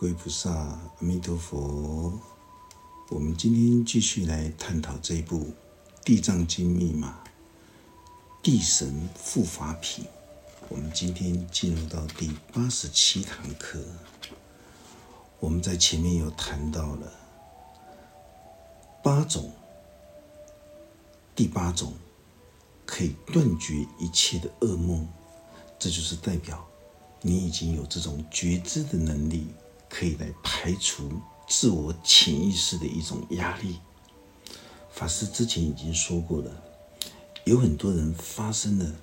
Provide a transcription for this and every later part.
各位菩萨，阿弥陀佛。我们今天继续来探讨这一部《地藏经》密码——地神护法品。我们今天进入到第八十七堂课。我们在前面有谈到了八种，第八种可以断绝一切的噩梦，这就是代表你已经有这种觉知的能力，可以来排除。自我潜意识的一种压力。法师之前已经说过了，有很多人发生了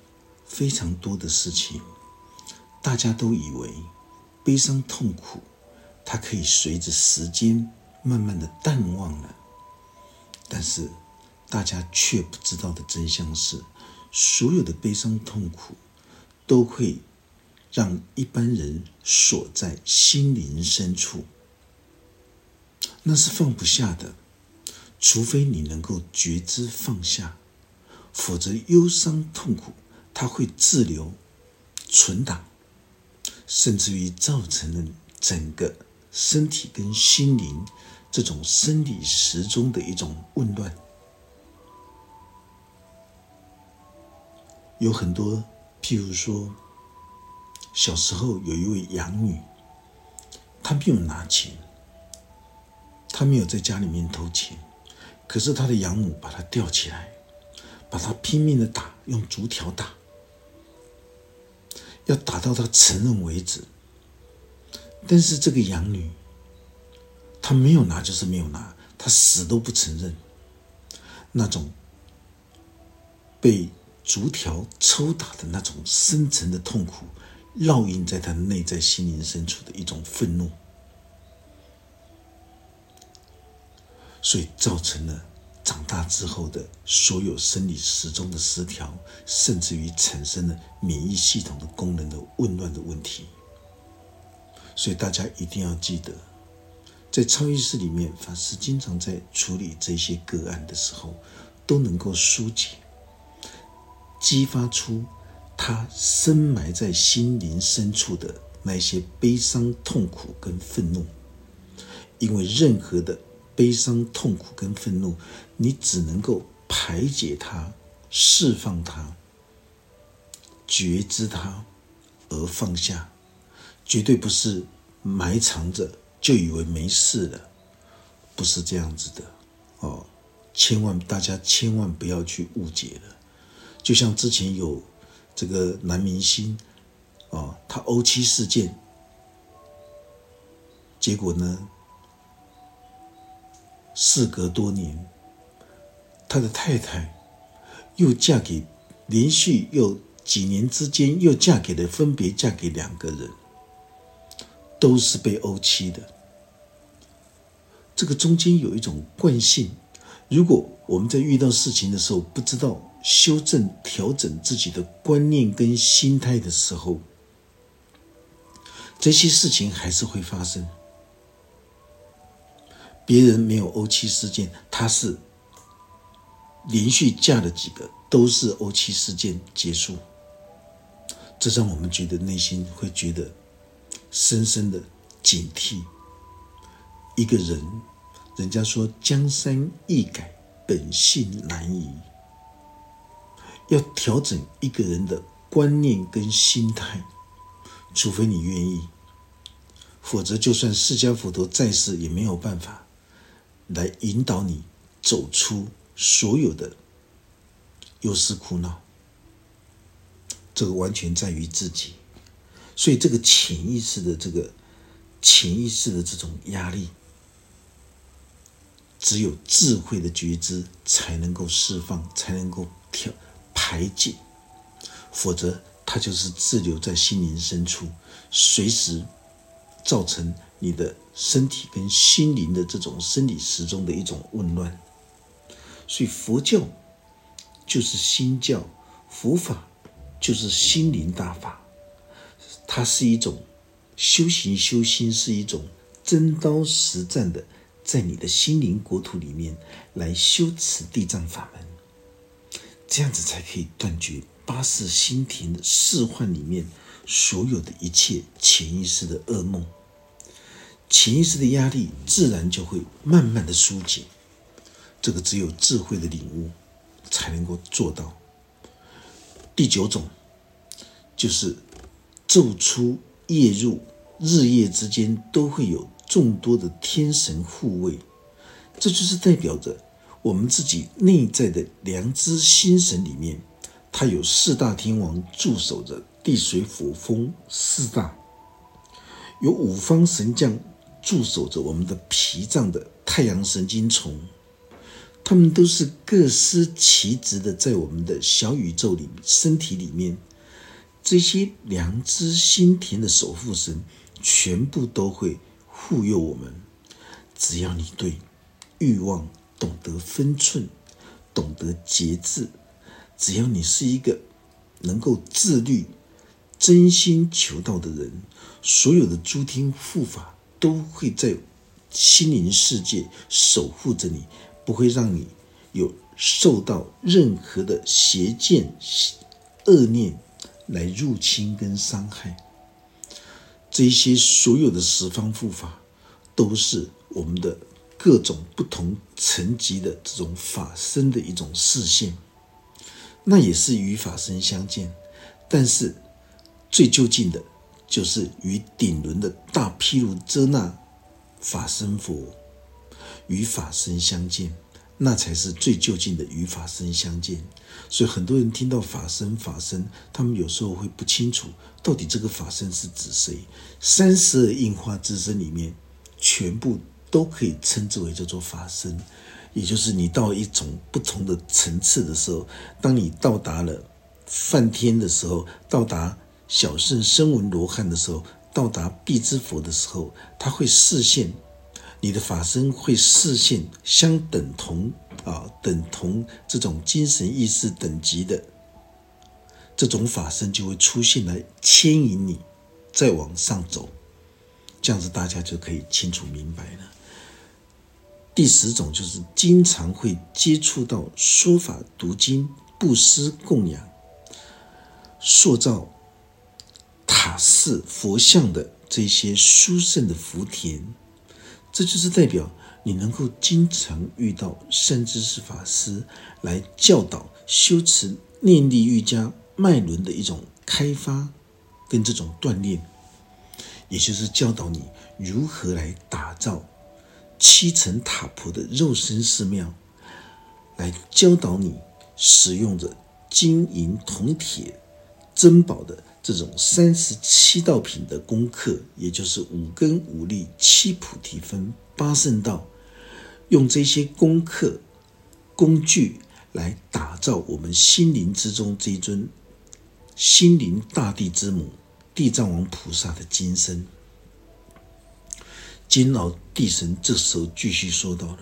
非常多的事情，大家都以为悲伤痛苦，它可以随着时间慢慢的淡忘了，但是大家却不知道的真相是，所有的悲伤痛苦都会让一般人锁在心灵深处。那是放不下的，除非你能够觉知放下，否则忧伤痛苦它会滞留、存档，甚至于造成了整个身体跟心灵这种生理时钟的一种紊乱。有很多，譬如说，小时候有一位养女，她没有拿钱。她没有在家里面偷钱，可是她的养母把她吊起来，把她拼命的打，用竹条打，要打到他承认为止。但是这个养女，她没有拿就是没有拿，她死都不承认。那种被竹条抽打的那种深沉的痛苦，烙印在他内在心灵深处的一种愤怒。所以造成了长大之后的所有生理时钟的失调，甚至于产生了免疫系统的功能的紊乱的问题。所以大家一定要记得，在超意识里面，法师经常在处理这些个案的时候，都能够疏解、激发出他深埋在心灵深处的那些悲伤、痛苦跟愤怒，因为任何的。悲伤、痛苦跟愤怒，你只能够排解它、释放它、觉知它，而放下，绝对不是埋藏着就以为没事了，不是这样子的哦。千万大家千万不要去误解了。就像之前有这个男明星哦，他欧七事件，结果呢？事隔多年，他的太太又嫁给连续又几年之间又嫁给了分别嫁给两个人，都是被欧妻的。这个中间有一种惯性，如果我们在遇到事情的时候不知道修正调整自己的观念跟心态的时候，这些事情还是会发生。别人没有欧气事件，他是连续嫁了几个，都是欧气事件结束，这让我们觉得内心会觉得深深的警惕。一个人，人家说江山易改，本性难移，要调整一个人的观念跟心态，除非你愿意，否则就算释迦佛陀在世也没有办法。来引导你走出所有的忧思苦恼，这个完全在于自己。所以，这个潜意识的这个潜意识的这种压力，只有智慧的觉知才能够释放，才能够调排解，否则它就是滞留在心灵深处，随时造成你的。身体跟心灵的这种生理时钟的一种紊乱，所以佛教就是心教，佛法就是心灵大法，它是一种修行修心，是一种真刀实战的，在你的心灵国土里面来修持地藏法门，这样子才可以断绝八世心田的释幻里面所有的一切潜意识的噩梦。潜意识的压力自然就会慢慢的疏解。这个只有智慧的领悟才能够做到。第九种就是昼出夜入，日夜之间都会有众多的天神护卫，这就是代表着我们自己内在的良知心神里面，它有四大天王驻守着地水火风四大，有五方神将驻守着我们的脾脏的太阳神经丛。他们都是各司其职的，在我们的小宇宙里、身体里面，这些良知心田的守护神，全部都会护佑我们。只要你对欲望懂得分寸，懂得节制，只要你是一个能够自律、真心求道的人，所有的诸天护法都会在心灵世界守护着你。不会让你有受到任何的邪见、恶念来入侵跟伤害。这些所有的十方护法，都是我们的各种不同层级的这种法身的一种视线，那也是与法身相见。但是最就近的，就是与顶轮的大毗卢遮那法身佛。与法身相见，那才是最就近的与法身相见。所以很多人听到法身法身，他们有时候会不清楚到底这个法身是指谁。三十二应化之身里面，全部都可以称之为叫做法身，也就是你到一种不同的层次的时候，当你到达了梵天的时候，到达小圣声闻罗汉的时候，到达必之佛的时候，他会视现。你的法身会视现相等同啊，等同这种精神意识等级的这种法身就会出现来牵引你再往上走，这样子大家就可以清楚明白了。第十种就是经常会接触到说法、读经、布施、供养、塑造塔寺、佛像的这些殊胜的福田。这就是代表你能够经常遇到善知识法师来教导修持念力瑜伽脉轮的一种开发跟这种锻炼，也就是教导你如何来打造七层塔婆的肉身寺庙，来教导你使用着金银铜铁珍宝的。这种三十七道品的功课，也就是五根五力七菩提分八圣道，用这些功课工具来打造我们心灵之中这尊心灵大地之母地藏王菩萨的金身。金老地神这时候继续说到了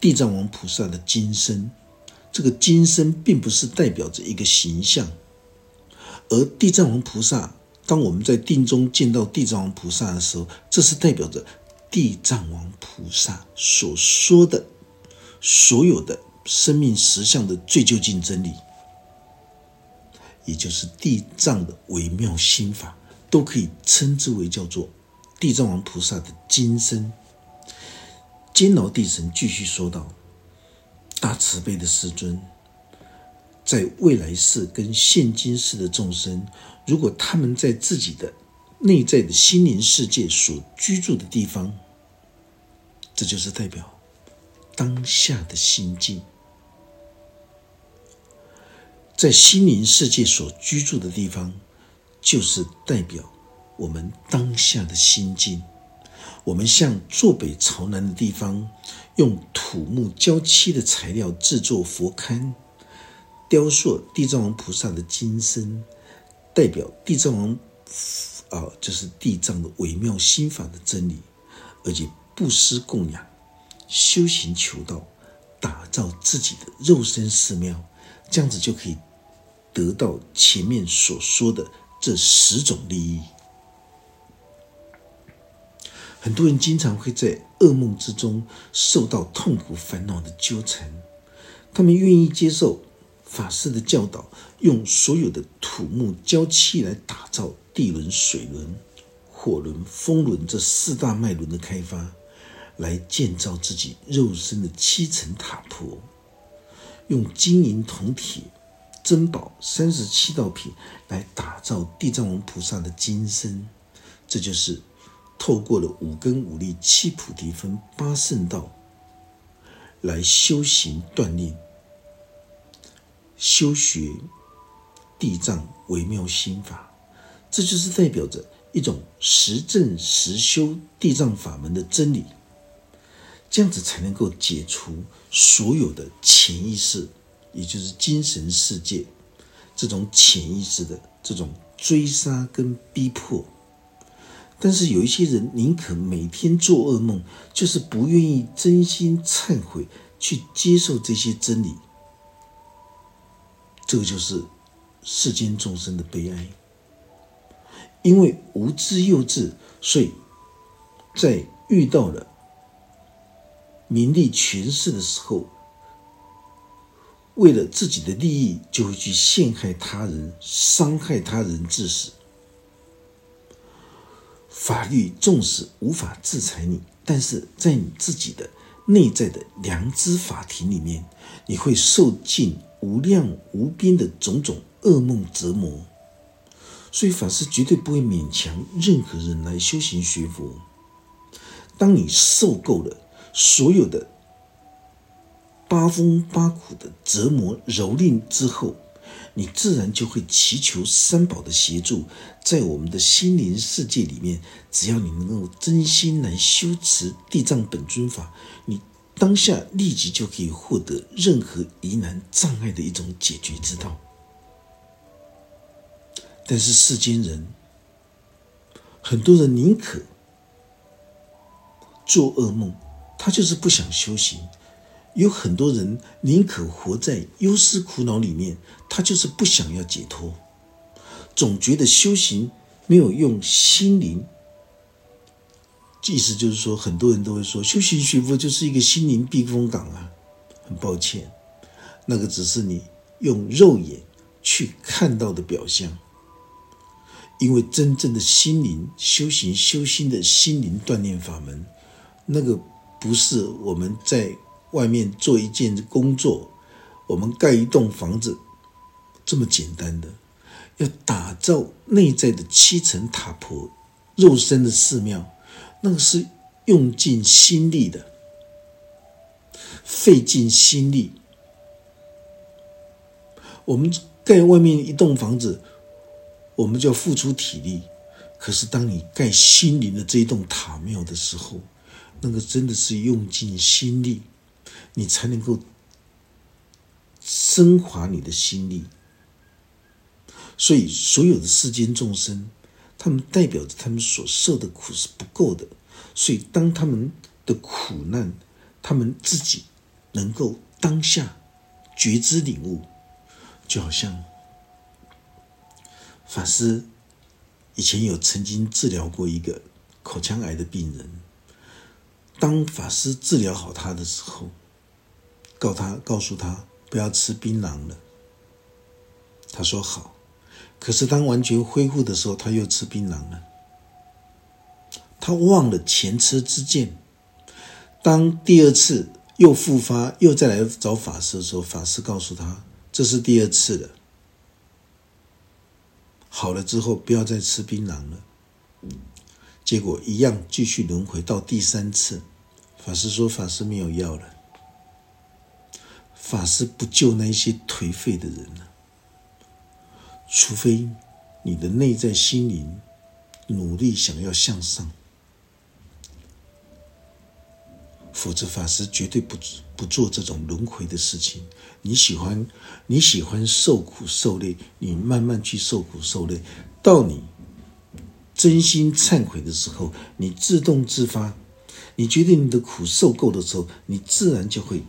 地藏王菩萨的金身，这个金身并不是代表着一个形象。而地藏王菩萨，当我们在定中见到地藏王菩萨的时候，这是代表着地藏王菩萨所说的所有的生命实相的最究竟真理，也就是地藏的微妙心法，都可以称之为叫做地藏王菩萨的金身。监牢地神继续说道：“大慈悲的师尊。”在未来世跟现今世的众生，如果他们在自己的内在的心灵世界所居住的地方，这就是代表当下的心境。在心灵世界所居住的地方，就是代表我们当下的心境。我们向坐北朝南的地方，用土木交漆的材料制作佛龛。雕塑地藏王菩萨的金身，代表地藏王啊，就是地藏的微妙心法的真理，而且布施供养、修行求道、打造自己的肉身寺庙，这样子就可以得到前面所说的这十种利益。很多人经常会在噩梦之中受到痛苦烦恼的纠缠，他们愿意接受。法师的教导，用所有的土木交漆来打造地轮、水轮、火轮、风轮这四大脉轮的开发，来建造自己肉身的七层塔婆，用金银铜铁珍宝三十七道品来打造地藏王菩萨的金身。这就是透过了五根五力七菩提分八圣道来修行锻炼、修学地藏微妙心法。这就是代表着一种实证实修地藏法门的真理，这样子才能够解除所有的潜意识，也就是精神世界这种潜意识的这种追杀跟逼迫。但是有一些人宁可每天做噩梦，就是不愿意真心忏悔，去接受这些真理。这个就是世间众生的悲哀。因为无知幼稚，所以在遇到了名利权势的时候，为了自己的利益，就会去陷害他人、伤害他人致死。法律纵使无法制裁你，但是在你自己的内在的良知法庭里面，你会受尽无量无边的种种噩梦折磨。所以，法师绝对不会勉强任何人来修行学佛。当你受够了所有的八风八苦的折磨蹂躏之后，你自然就会祈求三宝的协助，在我们的心灵世界里面，只要你能够真心来修持地藏本尊法，你当下立即就可以获得任何疑难障碍的一种解决之道。但是世间人，很多人宁可做噩梦，他就是不想修行；有很多人宁可活在忧思苦恼里面，他就是不想要解脱。总觉得修行没有用心灵，意思就是说，很多人都会说，修行学佛就是一个心灵避风港啊。很抱歉，那个只是你用肉眼去看到的表象。因为真正的心灵修行、修心的心灵锻炼法门，那个不是我们在外面做一件工作，我们盖一栋房子这么简单的。要打造内在的七层塔婆、肉身的寺庙，那个是用尽心力的，费尽心力。我们盖外面一栋房子。我们就要付出体力，可是当你盖心灵的这一栋塔庙的时候，那个真的是用尽心力，你才能够升华你的心力。所以，所有的世间众生，他们代表着他们所受的苦是不够的。所以，当他们的苦难，他们自己能够当下觉知领悟，就好像。法师以前有曾经治疗过一个口腔癌的病人。当法师治疗好他的时候，告他告诉他不要吃槟榔了。他说好，可是当完全恢复的时候，他又吃槟榔了。他忘了前车之鉴。当第二次又复发，又再来找法师的时候，法师告诉他这是第二次了。好了之后，不要再吃槟榔了。结果一样继续轮回到第三次，法师说：“法师没有药了。”法师不救那些颓废的人了，除非你的内在心灵努力想要向上。否则，法师绝对不不做这种轮回的事情。你喜欢你喜欢受苦受累，你慢慢去受苦受累，到你真心忏悔的时候，你自动自发，你觉得你的苦受够的时候，你自然就会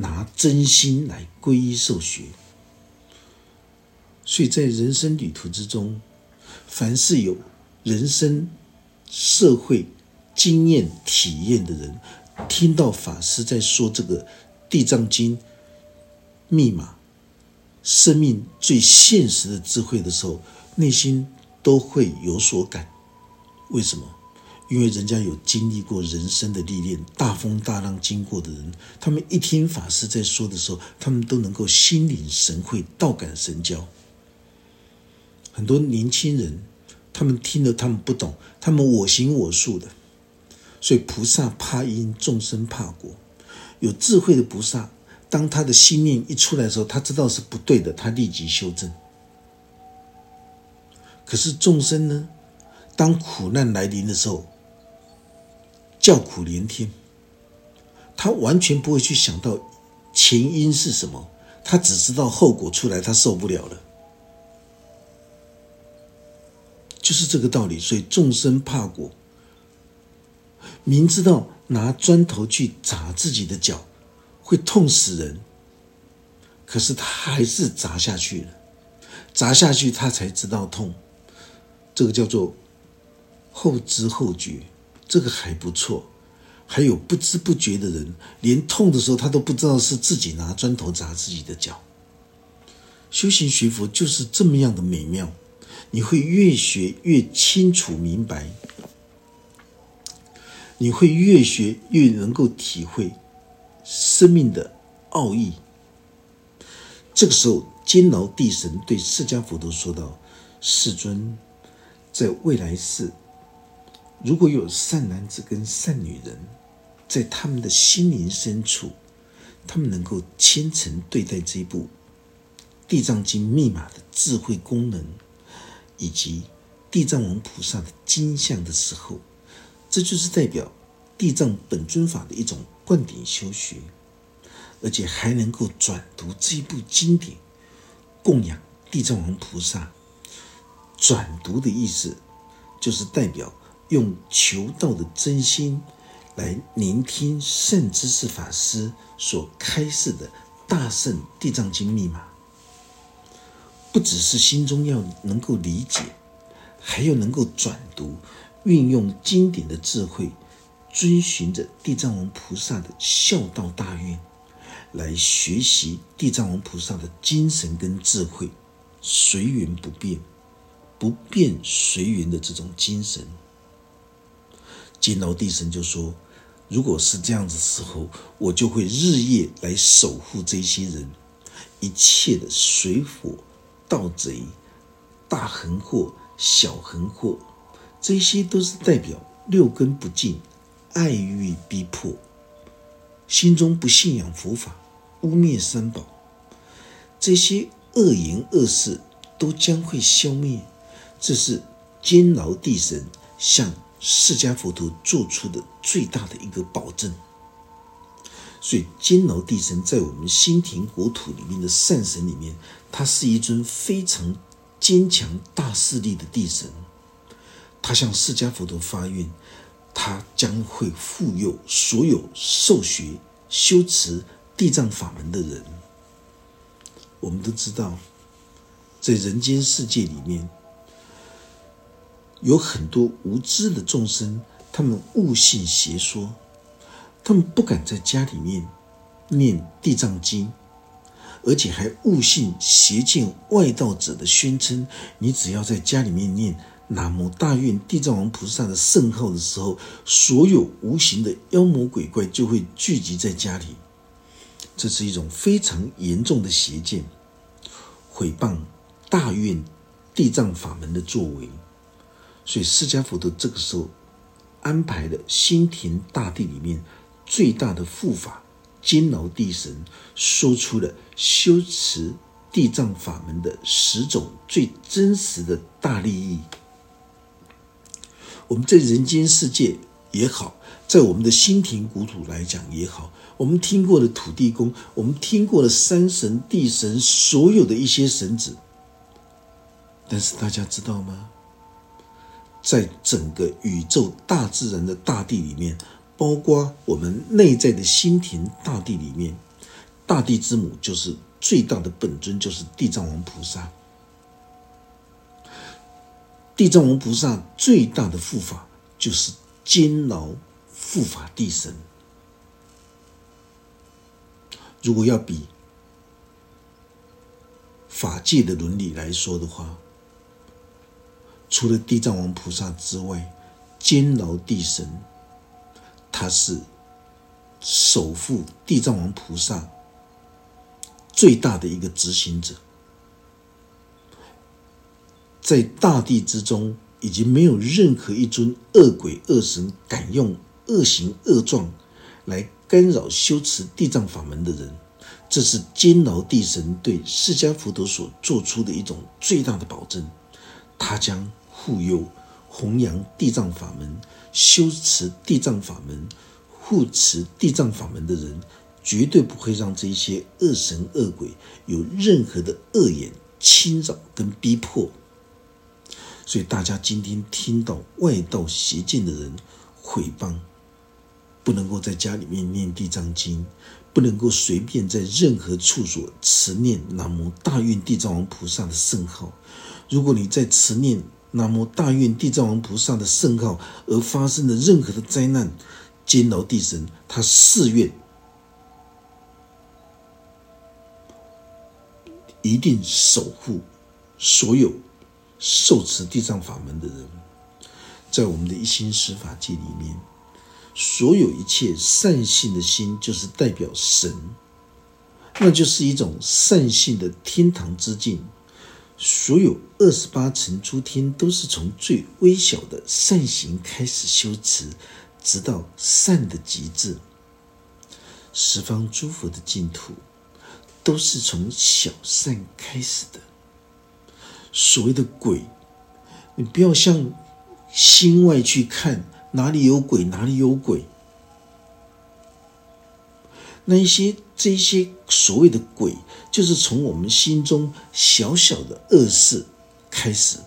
拿真心来皈依受学。所以在人生旅途之中，凡是有人生社会经验体验的人。听到法师在说这个《地藏经》密码、生命最现实的智慧的时候，内心都会有所感。为什么？因为人家有经历过人生的历练，大风大浪经过的人，他们一听法师在说的时候，他们都能够心领神会，道感神交。很多年轻人，他们听了他们不懂，他们我行我素的。所以菩萨怕因，众生怕果。有智慧的菩萨，当他的心念一出来的时候，他知道是不对的，他立即修正。可是众生呢，当苦难来临的时候，叫苦连天，他完全不会去想到前因是什么，他只知道后果出来，他受不了了，就是这个道理。所以众生怕果，明知道拿砖头去砸自己的脚会痛死人，可是他还是砸下去了，砸下去他才知道痛，这个叫做后知后觉。这个还不错，还有不知不觉的人，连痛的时候他都不知道是自己拿砖头砸自己的脚。修行学佛就是这么样的美妙，你会越学越清楚明白，你会越学越能够体会生命的奥义。这个时候，监牢地神对释迦佛陀说道：“世尊，在未来世。”如果有善男子跟善女人，在他们的心灵深处，他们能够虔诚对待这一部《地藏经》密码的智慧功能，以及地藏王菩萨的金像的时候，这就是代表地藏本尊法的一种灌顶修学，而且还能够转读这一部经典，供养地藏王菩萨。转读的意思就是代表。用求道的真心来聆听圣知识法师所开示的大圣地藏经密码，不只是心中要能够理解，还要能够转读，运用经典的智慧，遵循着地藏王菩萨的孝道大愿，来学习地藏王菩萨的精神跟智慧，随缘不变，不变随缘的这种精神。监牢地神就说：“如果是这样子时候，我就会日夜来守护这些人，一切的水火、盗贼、大横祸、小横祸，这些都是代表六根不净、爱欲逼迫，心中不信仰佛法、污蔑三宝，这些恶言恶事都将会消灭。这是监牢地神向。”释迦佛陀做出的最大的一个保证，所以监牢地神在我们心田国土里面的善神里面，他是一尊非常坚强大势力的地神。他向释迦佛陀发愿，他将会护佑所有受学修持地藏法门的人。我们都知道，在人间世界里面。有很多无知的众生，他们误信邪说，他们不敢在家里面念地藏经，而且还误信邪见外道者的宣称：你只要在家里面念南无大愿地藏王菩萨的圣号的时候，所有无形的妖魔鬼怪就会聚集在家里。这是一种非常严重的邪见，毁谤大愿地藏法门的作为。所以，释迦佛陀这个时候安排了心田大地里面最大的护法金牢地神，说出了修持地藏法门的十种最真实的大利益。我们在人间世界也好，在我们的心田国土来讲也好，我们听过的土地公，我们听过的山神、地神，所有的一些神子，但是大家知道吗？在整个宇宙大自然的大地里面，包括我们内在的心田大地里面，大地之母就是最大的本尊，就是地藏王菩萨。地藏王菩萨最大的护法就是监牢护法地神。如果要比法界的伦理来说的话，除了地藏王菩萨之外，监牢地神，他是守护地藏王菩萨最大的一个执行者，在大地之中，已经没有任何一尊恶鬼恶神敢用恶行恶状来干扰修持地藏法门的人。这是监牢地神对释迦佛陀所做出的一种最大的保证，他将护佑、弘扬地藏法门、修持地藏法门、护持地藏法门的人，绝对不会让这些恶神恶鬼有任何的恶言侵扰跟逼迫。所以，大家今天听到外道邪见的人毁谤，不能够在家里面念地藏经。不能够随便在任何处所持念南无大愿地藏王菩萨的圣号。如果你在持念南无大愿地藏王菩萨的圣号而发生的任何的灾难，监牢地神他誓愿一定守护所有受持地藏法门的人，在我们的一心十法界里面。所有一切善性的心，就是代表神，那就是一种善性的天堂之境。所有二十八层诸天，都是从最微小的善行开始修持，直到善的极致。十方诸佛的净土，都是从小善开始的。所谓的鬼，你不要向心外去看。哪里有鬼，哪里有鬼。那一些这一些所谓的鬼，就是从我们心中小小的恶事开始。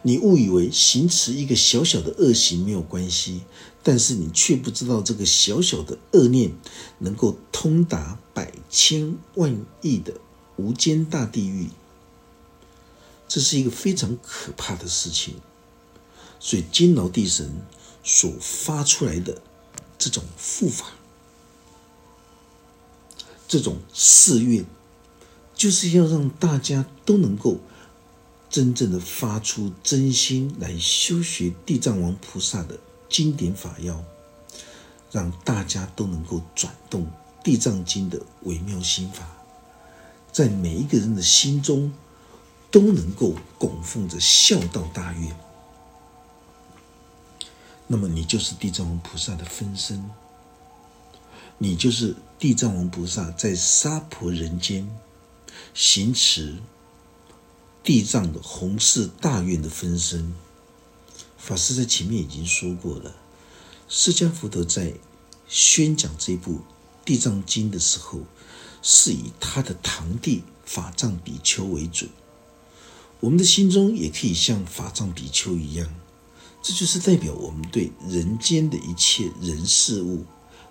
你误以为行持一个小小的恶行没有关系，但是你却不知道这个小小的恶念能够通达百千万亿的无间大地狱。这是一个非常可怕的事情。所以金牢地神。所发出来的这种护法，这种誓愿，就是要让大家都能够真正的发出真心来修学地藏王菩萨的经典法要，让大家都能够转动地藏经的微妙心法，在每一个人的心中都能够供奉着孝道大愿。那么你就是地藏王菩萨的分身，你就是地藏王菩萨在娑婆人间行持地藏的弘誓大愿的分身。法师在前面已经说过了，释迦佛陀在宣讲这部《地藏经》的时候，是以他的堂弟法藏比丘为主。我们的心中也可以像法藏比丘一样。这就是代表我们对人间的一切人事物，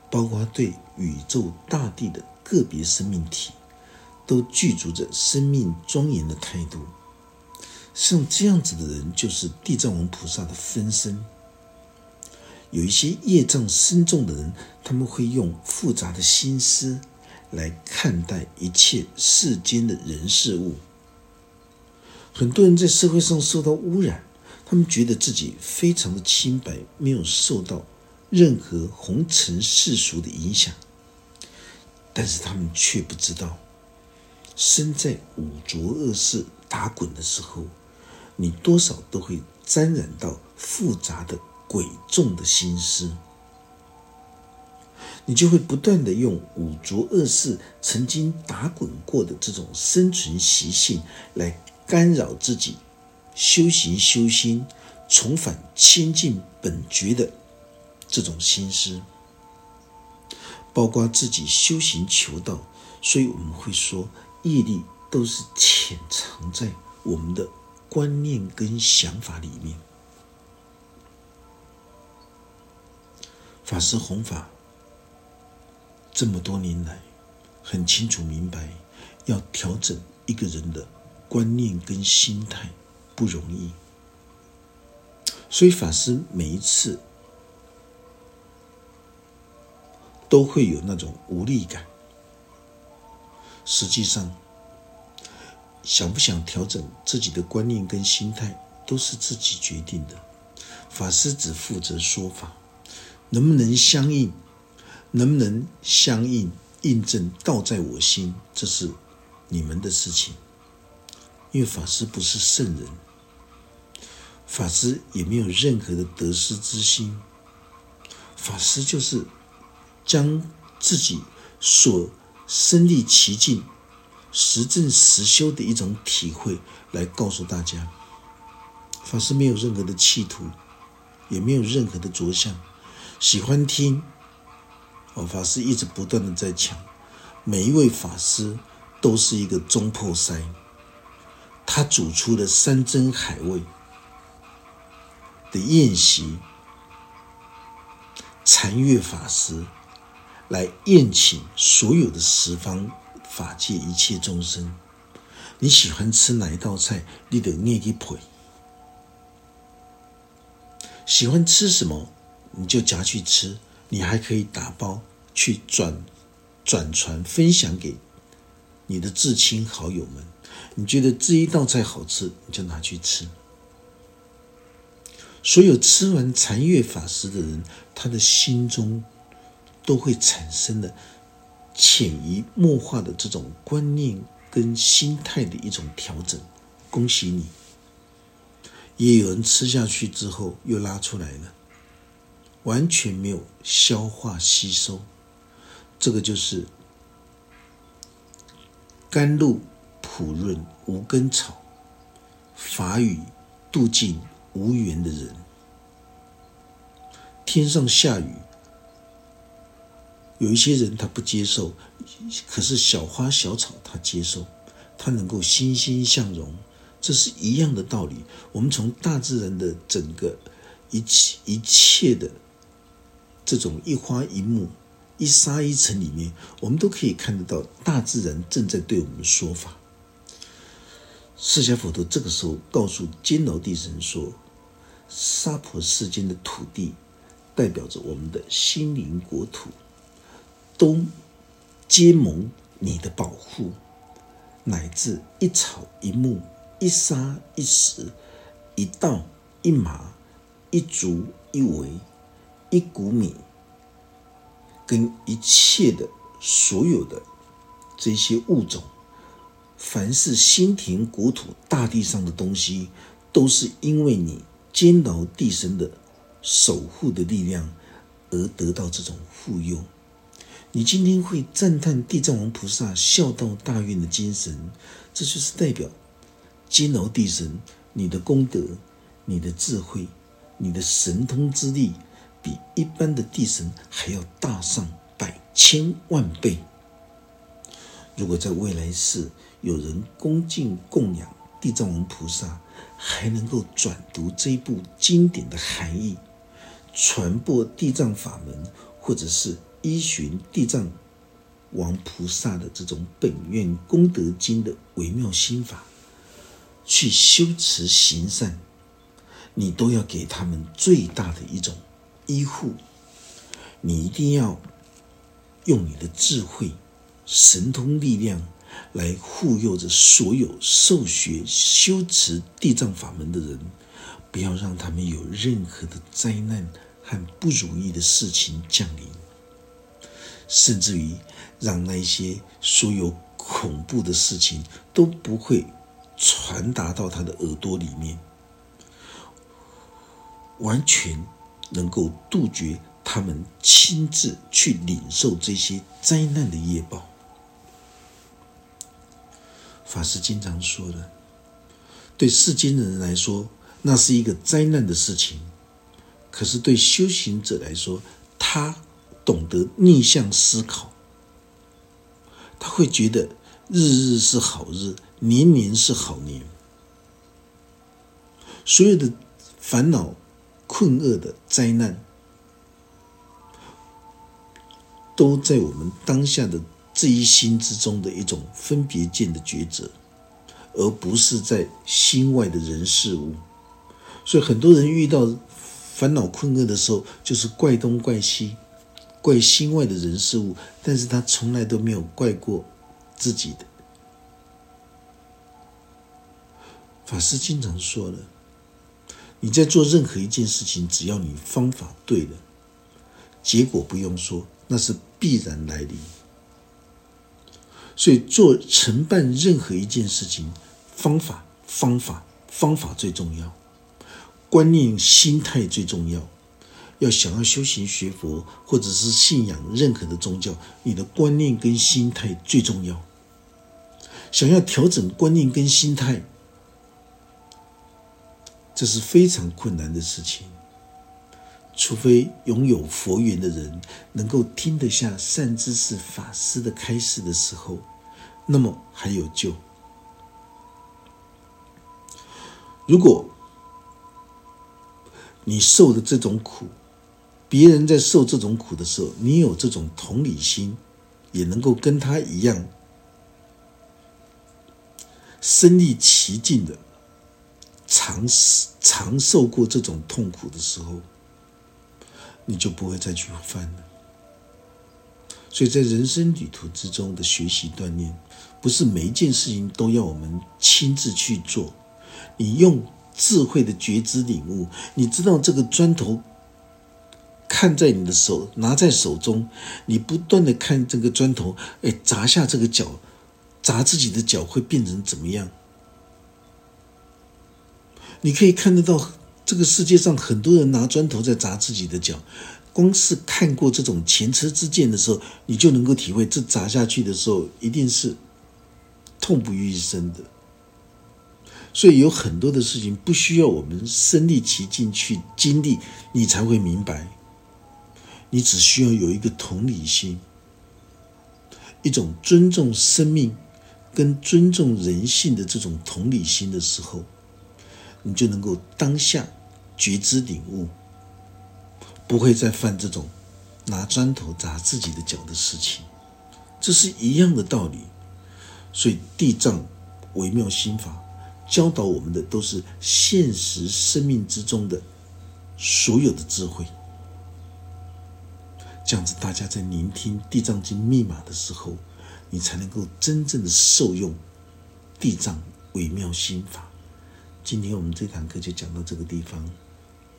包括对宇宙大地的个别生命体，都具足着生命庄严的态度。像这样子的人，就是地藏王菩萨的分身。有一些业障深重的人，他们会用复杂的心思来看待一切世间的人事物。很多人在社会上受到污染。他们觉得自己非常的清白，没有受到任何红尘世俗的影响，但是他们却不知道，身在五浊恶世打滚的时候，你多少都会沾染到复杂的诡众的心思，你就会不断的用五浊恶世曾经打滚过的这种生存习性来干扰自己。修行修心，重返清净本觉的这种心思，包括自己修行求道，所以我们会说，业力都是潜藏在我们的观念跟想法里面。法师弘法这么多年来，很清楚明白，要调整一个人的观念跟心态。不容易，所以法师每一次都会有那种无力感。实际上，想不想调整自己的观念跟心态，都是自己决定的。法师只负责说法，能不能相应，能不能相应印证道在我心，这是你们的事情。因为法师不是圣人，法师也没有任何的得失之心，法师就是将自己所身历其境、实证实修的一种体会来告诉大家。法师没有任何的企图。也没有任何的着相，喜欢听。哦，法师一直不断的在讲，每一位法师都是一个中破塞，他煮出了山珍海味的宴席，禅悦法师来宴请所有的十方法界一切众生。你喜欢吃哪一道菜，你得念一配。喜欢吃什么，你就夹去吃。你还可以打包去转转传分享给你的至亲好友们。你觉得这一道菜好吃，你就拿去吃。所有吃完禅悦法师的人，他的心中都会产生的潜移默化的这种观念跟心态的一种调整。恭喜你！也有人吃下去之后又拉出来了，完全没有消化吸收，这个就是甘露普润无根草，法语度尽无缘的人。天上下雨，有一些人他不接受，可是小花小草他接受，他能够欣欣向荣。这是一样的道理。我们从大自然的整个一切一切的这种一花一木、一沙一尘里面，我们都可以看得到大自然正在对我们说法。释迦佛陀这个时候告诉坚牢地神说：“娑婆世间的土地，代表着我们的心灵国土，都皆蒙你的保护，乃至一草一木。”一沙一石，一稻一麻，一竹一围，一谷米，跟一切的所有的这些物种，凡是心田国土大地上的东西，都是因为你坚牢地神的守护的力量而得到这种护佑。你今天会赞叹地藏王菩萨孝道大愿的精神，这就是代表。金牢地神，你的功德、你的智慧、你的神通之力，比一般的地神还要大上百千万倍。如果在未来世有人恭敬供养地藏王菩萨，还能够转读这部经典的含义，传播地藏法门，或者是依循地藏王菩萨的这种本愿功德经的微妙心法。去修持行善，你都要给他们最大的一种依护。你一定要用你的智慧、神通力量来护佑着所有受学修持地藏法门的人，不要让他们有任何的灾难和不如意的事情降临，甚至于让那些所有恐怖的事情都不会。传达到他的耳朵里面，完全能够杜绝他们亲自去领受这些灾难的业报。法师经常说的，对世间的人来说，那是一个灾难的事情；可是对修行者来说，他懂得逆向思考，他会觉得日日是好日。年年是好年，所有的烦恼、困厄的灾难，都在我们当下的这一心之中的一种分别见的抉择，而不是在心外的人事物。所以很多人遇到烦恼困厄的时候，就是怪东怪西，怪心外的人事物，但是他从来都没有怪过自己的。法师经常说的：“你在做任何一件事情，只要你方法对了，结果不用说，那是必然来临。所以做承办任何一件事情，方法、方法、方法最重要，观念、心态最重要。要想要修行学佛，或者是信仰任何的宗教，你的观念跟心态最重要。想要调整观念跟心态，这是非常困难的事情。除非拥有佛缘的人能够听得下善知识法师的开示的时候，那么还有救。如果你受的这种苦，别人在受这种苦的时候，你有这种同理心，也能够跟他一样身历其境的尝尝受过这种痛苦的时候，你就不会再去犯了。所以在人生旅途之中的学习锻炼，不是每一件事情都要我们亲自去做。你用智慧的觉知领悟，你知道这个砖头。看在你的手，拿在手中，你不断的看这个砖头，哎，砸下这个脚，砸自己的脚会变成怎么样？你可以看得到，这个世界上很多人拿砖头在砸自己的脚，光是看过这种前车之鉴的时候，你就能够体会，这砸下去的时候一定是痛不欲生的。所以有很多的事情不需要我们身历其境去经历，你才会明白。你只需要有一个同理心，一种尊重生命跟尊重人性的这种同理心的时候，你就能够当下觉知领悟，不会再犯这种拿砖头砸自己的脚的事情。这是一样的道理。所以地藏微妙心法教导我们的都是现实生命之中的所有的智慧。这样子，大家在聆听《地藏经》密码的时候，你才能够真正的受用地藏微妙心法。今天我们这堂课就讲到这个地方。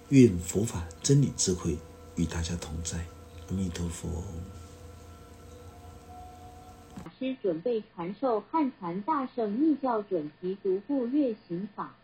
愿佛法真理智慧与大家同在，阿弥陀佛。老师准备传授汉传大圣密教准提独步月行法。